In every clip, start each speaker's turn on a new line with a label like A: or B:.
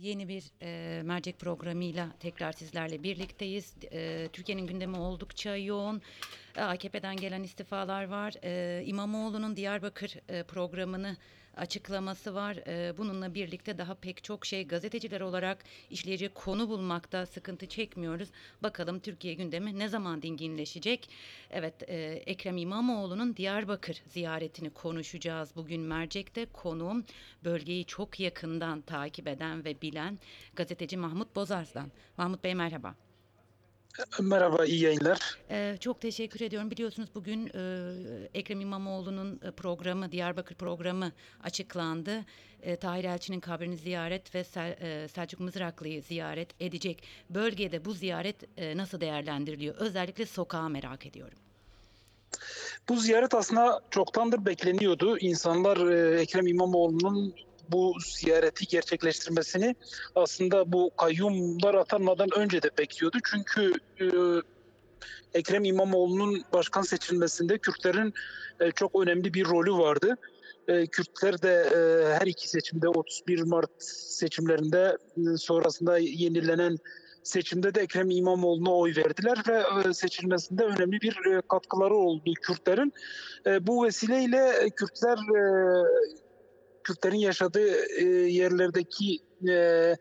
A: Yeni bir e, mercek programıyla tekrar sizlerle birlikteyiz. E, Türkiye'nin gündemi oldukça yoğun. E, AKP'den gelen istifalar var. E, İmamoğlu'nun Diyarbakır e, programını açıklaması var. E, bununla birlikte daha pek çok şey gazeteciler olarak işleyecek konu bulmakta sıkıntı çekmiyoruz. Bakalım Türkiye gündemi ne zaman dinginleşecek? Evet, e, Ekrem İmamoğlu'nun Diyarbakır ziyaretini konuşacağız bugün mercekte. Konuğum bölgeyi çok yakından takip eden ve bilen gazeteci Mahmut Bozarslan. Mahmut Bey merhaba.
B: Merhaba, iyi yayınlar.
A: Ee, çok teşekkür ediyorum. Biliyorsunuz bugün e, Ekrem İmamoğlu'nun e, programı, Diyarbakır programı açıklandı. E, Tahir Elçi'nin kabrini ziyaret ve Sel, e, Selçuk Mızraklı'yı ziyaret edecek. Bölgede bu ziyaret e, nasıl değerlendiriliyor? Özellikle sokağı merak ediyorum.
B: Bu ziyaret aslında çoktandır bekleniyordu. İnsanlar e, Ekrem İmamoğlu'nun bu ziyareti gerçekleştirmesini aslında bu kayyumlar atanmadan önce de bekliyordu. Çünkü e, Ekrem İmamoğlu'nun başkan seçilmesinde Kürtlerin e, çok önemli bir rolü vardı. E, Kürtler de e, her iki seçimde 31 Mart seçimlerinde e, sonrasında yenilenen seçimde de Ekrem İmamoğlu'na oy verdiler ve e, seçilmesinde önemli bir e, katkıları oldu Kürtlerin. E, Bu vesileyle Kürtler Kürtlerin yaşadığı e, yerlerdeki e,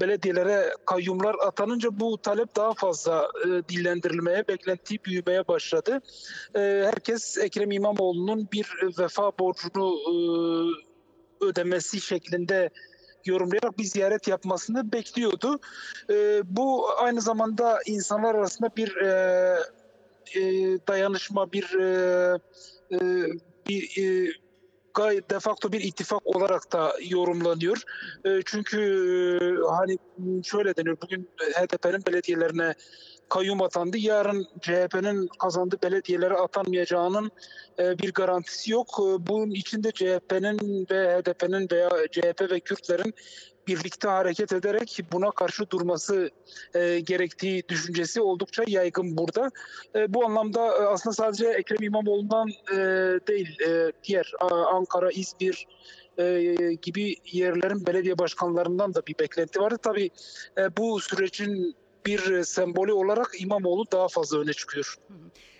B: belediyelere kayyumlar atanınca bu talep daha fazla e, dillendirilmeye, beklenti büyümeye başladı. E, herkes Ekrem İmamoğlu'nun bir vefa borcunu ödemesi şeklinde yorumlayarak bir ziyaret yapmasını bekliyordu. Bu aynı zamanda insanlar arasında bir dayanışma, bir bir gayet de facto bir ittifak olarak da yorumlanıyor. E, çünkü e, hani şöyle deniyor bugün HDP'nin belediyelerine kayyum atandı. Yarın CHP'nin kazandığı belediyelere atanmayacağının e, bir garantisi yok. E, bunun içinde CHP'nin ve HDP'nin veya CHP ve Kürtlerin birlikte hareket ederek buna karşı durması e, gerektiği düşüncesi oldukça yaygın burada. E, bu anlamda e, aslında sadece Ekrem İmamoğlu'ndan e, değil, e, diğer a, Ankara, İzmir e, gibi yerlerin belediye başkanlarından da bir beklenti vardı. Tabii e, bu sürecin bir e, sembolü olarak İmamoğlu daha fazla öne çıkıyor.
A: Hı hı.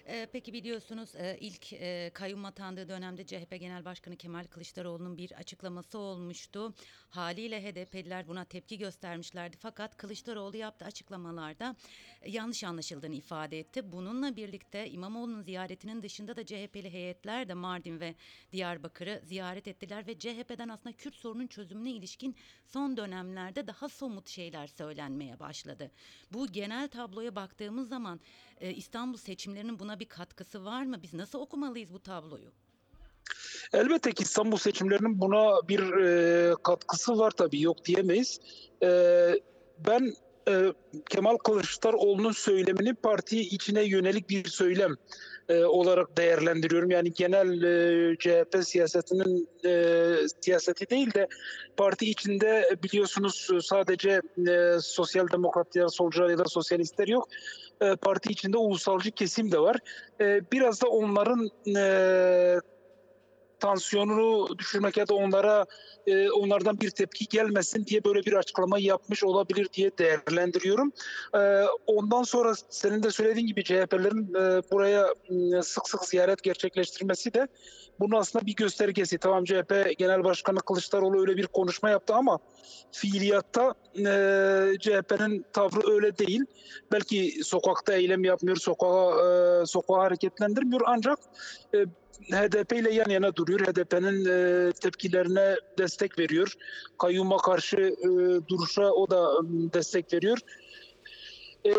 A: Ee, peki biliyorsunuz e, ilk e, kayyum atandığı dönemde CHP Genel Başkanı Kemal Kılıçdaroğlu'nun bir açıklaması olmuştu. Haliyle HDP'liler buna tepki göstermişlerdi. Fakat Kılıçdaroğlu yaptığı açıklamalarda e, yanlış anlaşıldığını ifade etti. Bununla birlikte İmamoğlu'nun ziyaretinin dışında da CHP'li heyetler de Mardin ve Diyarbakır'ı ziyaret ettiler ve CHP'den aslında Kürt sorunun çözümüne ilişkin son dönemlerde daha somut şeyler söylenmeye başladı. Bu genel tabloya baktığımız zaman e, İstanbul seçimlerinin buna bir katkısı var mı? Biz nasıl okumalıyız bu tabloyu?
B: Elbette ki İstanbul seçimlerinin buna bir e, katkısı var tabii yok diyemeyiz. E, ben e, Kemal Kılıçdaroğlu'nun söylemini parti içine yönelik bir söylem e, olarak değerlendiriyorum. Yani genel e, CHP siyasetinin e, siyaseti değil de parti içinde biliyorsunuz sadece e, sosyal demokratlar, solcular ya da sosyalistler yok. E, parti içinde ulusalcı kesim de var. E, biraz da onların e, tansiyonunu düşürmek ya da onlara e, onlardan bir tepki gelmesin diye böyle bir açıklama yapmış olabilir diye değerlendiriyorum. E, ondan sonra senin de söylediğin gibi CHP'lerin e, buraya e, sık sık ziyaret gerçekleştirmesi de bunun aslında bir göstergesi. Tamam CHP Genel Başkanı Kılıçdaroğlu öyle bir konuşma yaptı ama fiiliyatta e, CHP'nin tavrı öyle değil. Belki sokakta eylem yapmıyor, sokağa, e, sokağa hareketlendirmiyor ancak e, HDP ile yan yana duruyor. HDP'nin e, tepkilerine destek veriyor. Kayyuma karşı e, duruşa o da e, destek veriyor. E,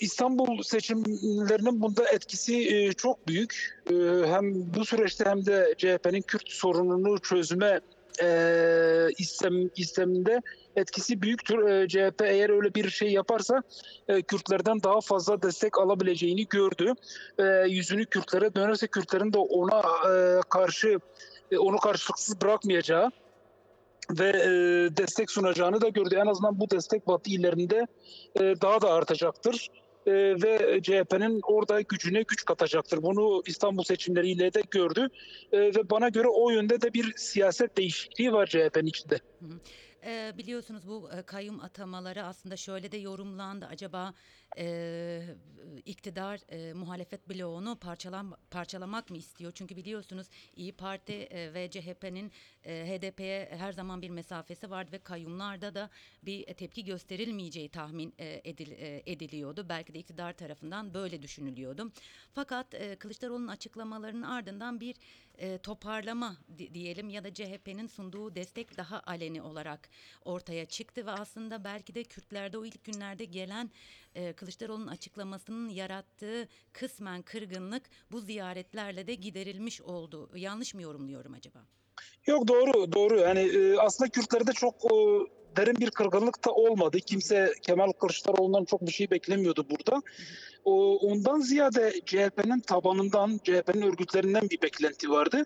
B: İstanbul seçimlerinin bunda etkisi e, çok büyük. E, hem bu süreçte hem de CHP'nin Kürt sorununu çözüme e, istem, isteminde etkisi büyüktür. E, CHP eğer öyle bir şey yaparsa e, Kürtlerden daha fazla destek alabileceğini gördü. E, yüzünü Kürtlere dönerse Kürtlerin de ona e, karşı e, onu karşılıksız bırakmayacağı ve e, destek sunacağını da gördü. En azından bu destek Batı illerinde e, daha da artacaktır. E, ve CHP'nin orada gücüne güç katacaktır. Bunu İstanbul seçimleriyle de gördü. E, ve bana göre o yönde de bir siyaset değişikliği var CHP'nin içinde.
A: Hı hı. Ee, biliyorsunuz bu e, kayyum atamaları aslında şöyle de yorumlandı. Acaba e, iktidar e, muhalefet bloğunu parçalan, parçalamak mı istiyor? Çünkü biliyorsunuz İyi Parti e, ve CHP'nin e, HDP'ye her zaman bir mesafesi vardı ve kayyumlarda da bir tepki gösterilmeyeceği tahmin e, edil, e, ediliyordu. Belki de iktidar tarafından böyle düşünülüyordu. Fakat e, Kılıçdaroğlu'nun açıklamalarının ardından bir e, toparlama di- diyelim ya da CHP'nin sunduğu destek daha aleni olarak ortaya çıktı ve aslında belki de Kürtlerde o ilk günlerde gelen e, Kılıçdaroğlu'nun açıklamasının yarattığı kısmen kırgınlık bu ziyaretlerle de giderilmiş oldu. Yanlış mı yorumluyorum acaba?
B: Yok doğru doğru yani e, aslında Kürtlerde çok e, derin bir kırgınlık da olmadı. Kimse Kemal Kılıçdaroğlu'ndan çok bir şey beklemiyordu burada. O, ondan ziyade CHP'nin tabanından, CHP'nin örgütlerinden bir beklenti vardı.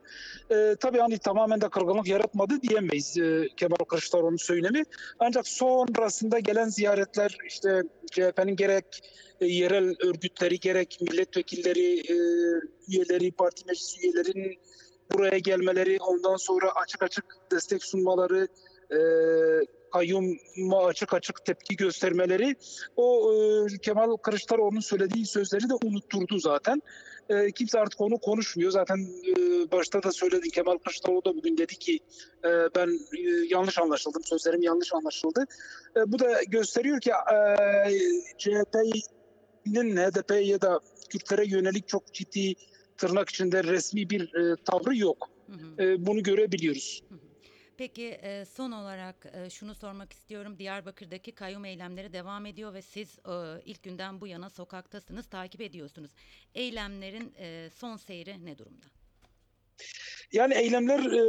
B: E, tabii hani tamamen de kırgınlık yaratmadı diyemeyiz e, Kemal Kılıçdaroğlu'nun söylemi. Ancak sonrasında gelen ziyaretler işte CHP'nin gerek e, yerel örgütleri gerek milletvekilleri, e, üyeleri, parti meclis üyelerinin buraya gelmeleri, ondan sonra açık açık destek sunmaları, e, kayyuma açık açık tepki göstermeleri o e, Kemal Kılıçdaroğlu'nun söylediği sözleri de unutturdu zaten. E, kimse artık onu konuşmuyor. Zaten e, başta da söyledim Kemal Kılıçdaroğlu da bugün dedi ki e, ben e, yanlış anlaşıldım, sözlerim yanlış anlaşıldı. E, bu da gösteriyor ki e, CHP'nin HDP ya da Kürtlere yönelik çok ciddi tırnak içinde resmi bir e, tavrı yok.
A: Hı hı.
B: E, bunu görebiliyoruz.
A: Peki e, son olarak e, şunu sormak istiyorum. Diyarbakır'daki kayyum eylemleri devam ediyor ve siz e, ilk günden bu yana sokaktasınız, takip ediyorsunuz. Eylemlerin son seyri ne durumda?
B: Yani eylemler e,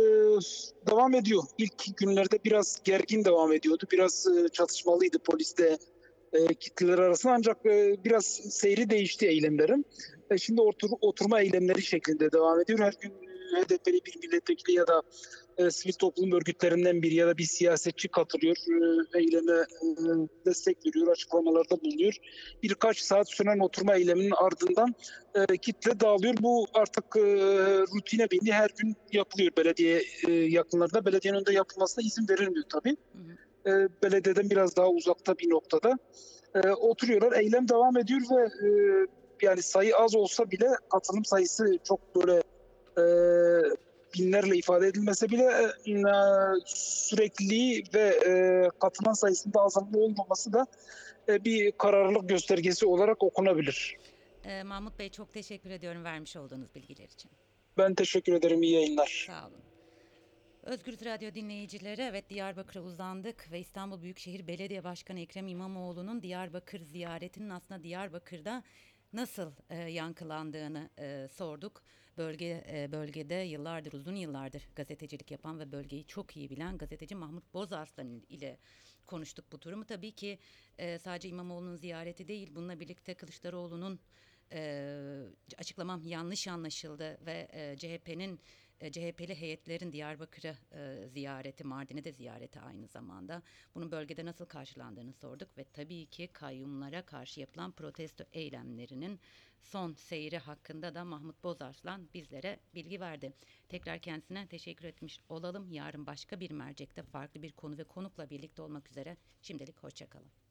B: devam ediyor. İlk günlerde biraz gergin devam ediyordu. Biraz e, çatışmalıydı polisle e, kitleler arasında ancak e, biraz seyri değişti eylemlerin. E, şimdi otur, oturma eylemleri şeklinde devam ediyor. Her gün HDP'li bir milletvekili ya da e, sivil toplum örgütlerinden biri ya da bir siyasetçi katılıyor. E, eyleme e, destek veriyor, açıklamalarda bulunuyor. Birkaç saat süren oturma eyleminin ardından e, kitle dağılıyor. Bu artık e, rutine bindi. Her gün yapılıyor belediye e, yakınlarında. Belediyenin önünde yapılmasına izin verilmiyor tabii. E, belediyeden biraz daha uzakta bir noktada. E, oturuyorlar. Eylem devam ediyor ve e, yani sayı az olsa bile katılım sayısı çok böyle e, binlerle ifade edilmese bile e, sürekli ve e, katılan sayısında azalma olmaması da e, bir kararlılık göstergesi olarak okunabilir.
A: E, Mahmut Bey çok teşekkür ediyorum vermiş olduğunuz bilgiler için.
B: Ben teşekkür ederim. İyi yayınlar.
A: Sağ olun. Özgür Radyo dinleyicileri evet Diyarbakır'a uzandık ve İstanbul Büyükşehir Belediye Başkanı Ekrem İmamoğlu'nun Diyarbakır ziyaretinin aslında Diyarbakır'da nasıl e, yankılandığını e, sorduk. Bölge e, bölgede yıllardır uzun yıllardır gazetecilik yapan ve bölgeyi çok iyi bilen gazeteci Mahmut Bozarslan ile konuştuk bu durumu. Tabii ki e, sadece İmamoğlu'nun ziyareti değil bununla birlikte Kılıçdaroğlu'nun e, açıklamam yanlış anlaşıldı ve e, CHP'nin e, CHP'li heyetlerin Diyarbakır'ı e, ziyareti, Mardin'e de ziyareti aynı zamanda. Bunun bölgede nasıl karşılandığını sorduk ve tabii ki kayyumlara karşı yapılan protesto eylemlerinin son seyri hakkında da Mahmut Bozarslan bizlere bilgi verdi. Tekrar kendisine teşekkür etmiş olalım. Yarın başka bir mercekte farklı bir konu ve konukla birlikte olmak üzere. Şimdilik hoşçakalın.